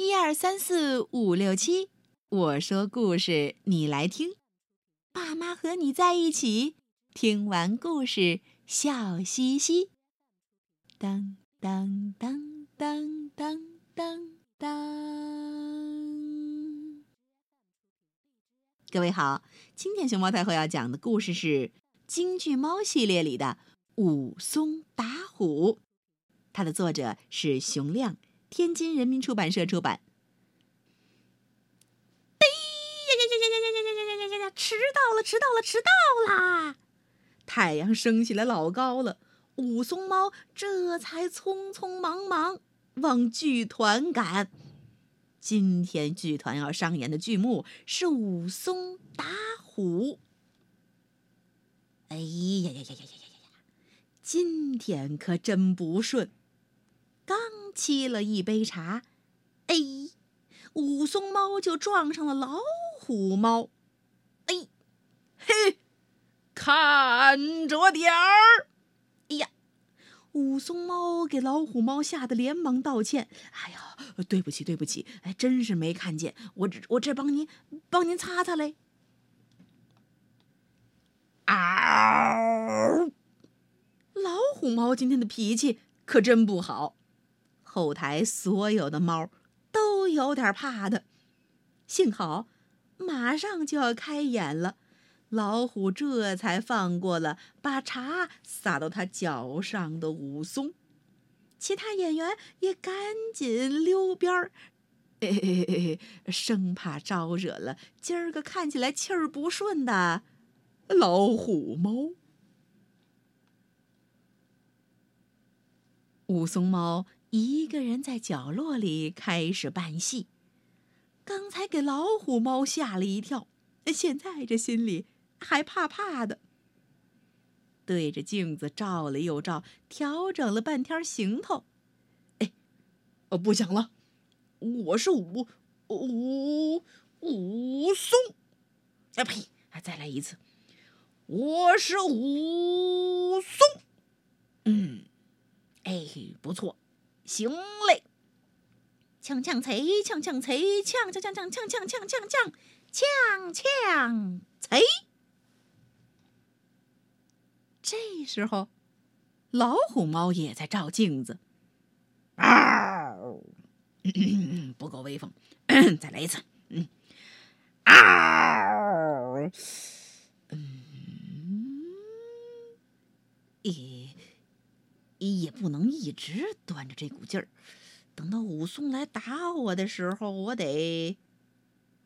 一二三四五六七，我说故事你来听，爸妈和你在一起，听完故事笑嘻嘻。当当当当当当当！各位好，今天熊猫太后要讲的故事是京剧猫系列里的《武松打虎》，它的作者是熊亮。天津人民出版社出版。哎呀呀呀呀呀呀呀呀呀呀！迟到了，迟到了，迟到了！太阳升起来老高了，武松猫这才匆匆忙忙往剧团赶。今天剧团要上演的剧目是武松打虎。哎呀呀呀呀呀呀呀！今天可真不顺。刚沏了一杯茶，哎，武松猫就撞上了老虎猫。哎，嘿，看着点儿！哎呀，武松猫给老虎猫吓得连忙道歉：“哎呀，对不起，对不起，哎，真是没看见，我这我这帮您帮您擦擦嘞。”嗷！老虎猫今天的脾气可真不好。后台所有的猫都有点怕的，幸好马上就要开演了，老虎这才放过了把茶洒到他脚上的武松，其他演员也赶紧溜边儿，生怕招惹了今儿个看起来气儿不顺的老虎猫。武松猫。一个人在角落里开始扮戏，刚才给老虎猫吓了一跳，现在这心里还怕怕的。对着镜子照了又照，调整了半天行头，哎，哦，不讲了，我是武武武松，啊呸，再来一次，我是武松，嗯，哎，不错。行嘞，锵锵锵，锵锵锵，锵锵锵锵锵锵锵锵锵锵锵锵。这时候，老虎猫也在照镜子，嗷，不够威风，再来一次，嗯，嗷，嗯，咦。不能一直端着这股劲儿，等到武松来打我的时候，我得，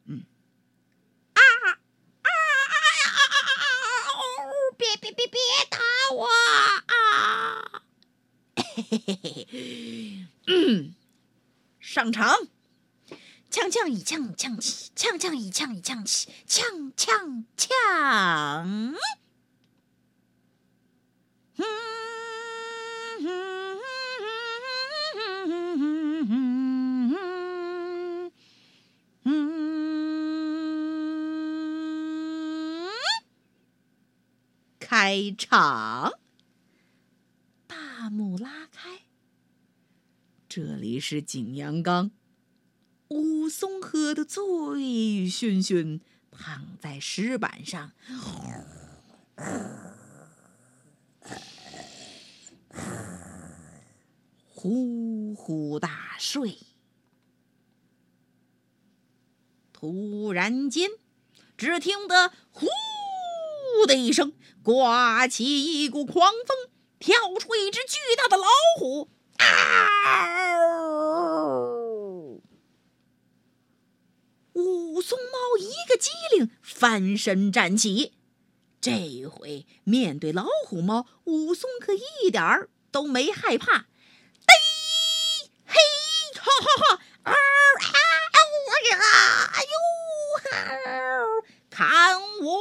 嗯，啊啊啊啊！别别别别打我啊！嘿嘿嘿嘿，嗯，上场，锵锵一枪枪起，锵锵一枪一枪起，锵锵锵。开场，大幕拉开。这里是景阳冈，武松喝得醉醺醺，躺在石板上，呼呼大睡。突然间，只听得“呼”的一声。刮起一股狂风，跳出一只巨大的老虎。啊武松猫一个机灵，翻身站起。这回面对老虎猫，武松可一点儿都没害怕。呔，嘿，哈哈哈！啊啊！我呀！哎呦！看我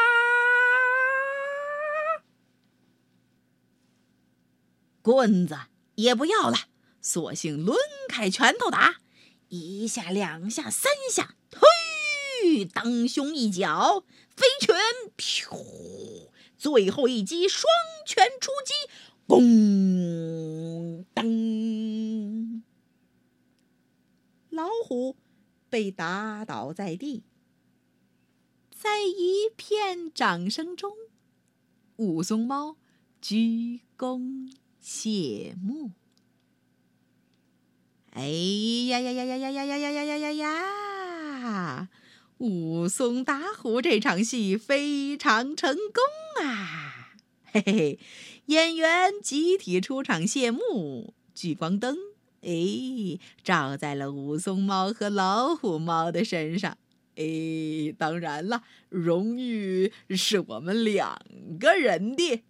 棍子也不要了，索性抡开拳头打，一下、两下、三下，嘿，当胸一脚，飞拳，噗，最后一击，双拳出击，咣当，老虎被打倒在地，在一片掌声中，武松猫鞠躬。谢幕。哎呀呀呀呀呀呀呀呀呀呀呀！武松打虎这场戏非常成功啊！嘿嘿，演员集体出场谢幕，聚光灯哎照在了武松猫和老虎猫的身上。哎，当然了，荣誉是我们两个人的。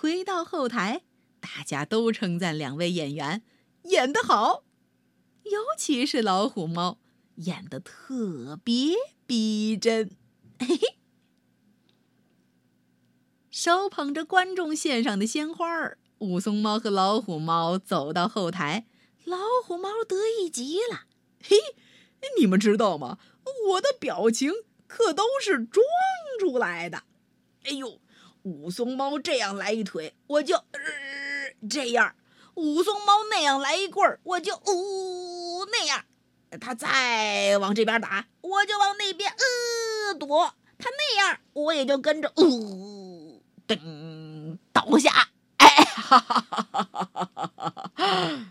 回到后台，大家都称赞两位演员演得好，尤其是老虎猫演得特别逼真。嘿嘿，手捧着观众献上的鲜花儿，武松猫和老虎猫走到后台，老虎猫得意极了。嘿，你们知道吗？我的表情可都是装出来的。哎呦！武松猫这样来一腿，我就呃这样；武松猫那样来一棍儿，我就呜那样。他再往这边打，我就往那边呃躲。他那样，我也就跟着呜噔倒下。哎哈哈哈哈哈哈！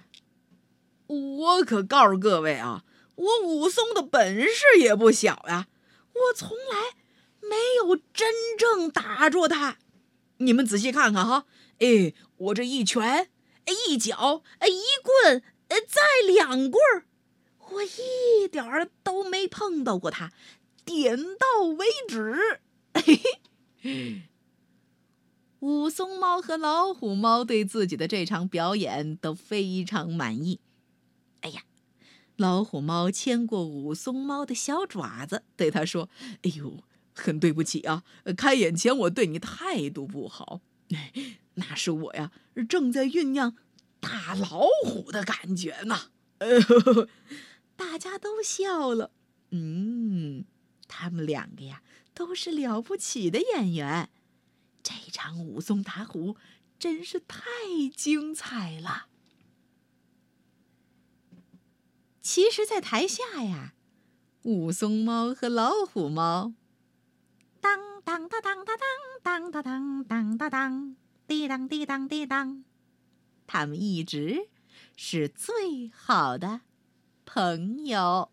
我可告诉各位啊，我武松的本事也不小呀，我从来没有真正打住他。你们仔细看看哈，哎，我这一拳，一脚，一棍，再两棍儿，我一点儿都没碰到过他，点到为止。武松猫和老虎猫对自己的这场表演都非常满意。哎呀，老虎猫牵过武松猫的小爪子，对他说：“哎呦。”很对不起啊，开演前我对你态度不好，那是我呀，正在酝酿打老虎的感觉呢。大家都笑了，嗯，他们两个呀都是了不起的演员，这场武松打虎真是太精彩了。其实，在台下呀，武松猫和老虎猫。当当当当当当当当当当，滴当滴当滴当，他们一直是最好的朋友。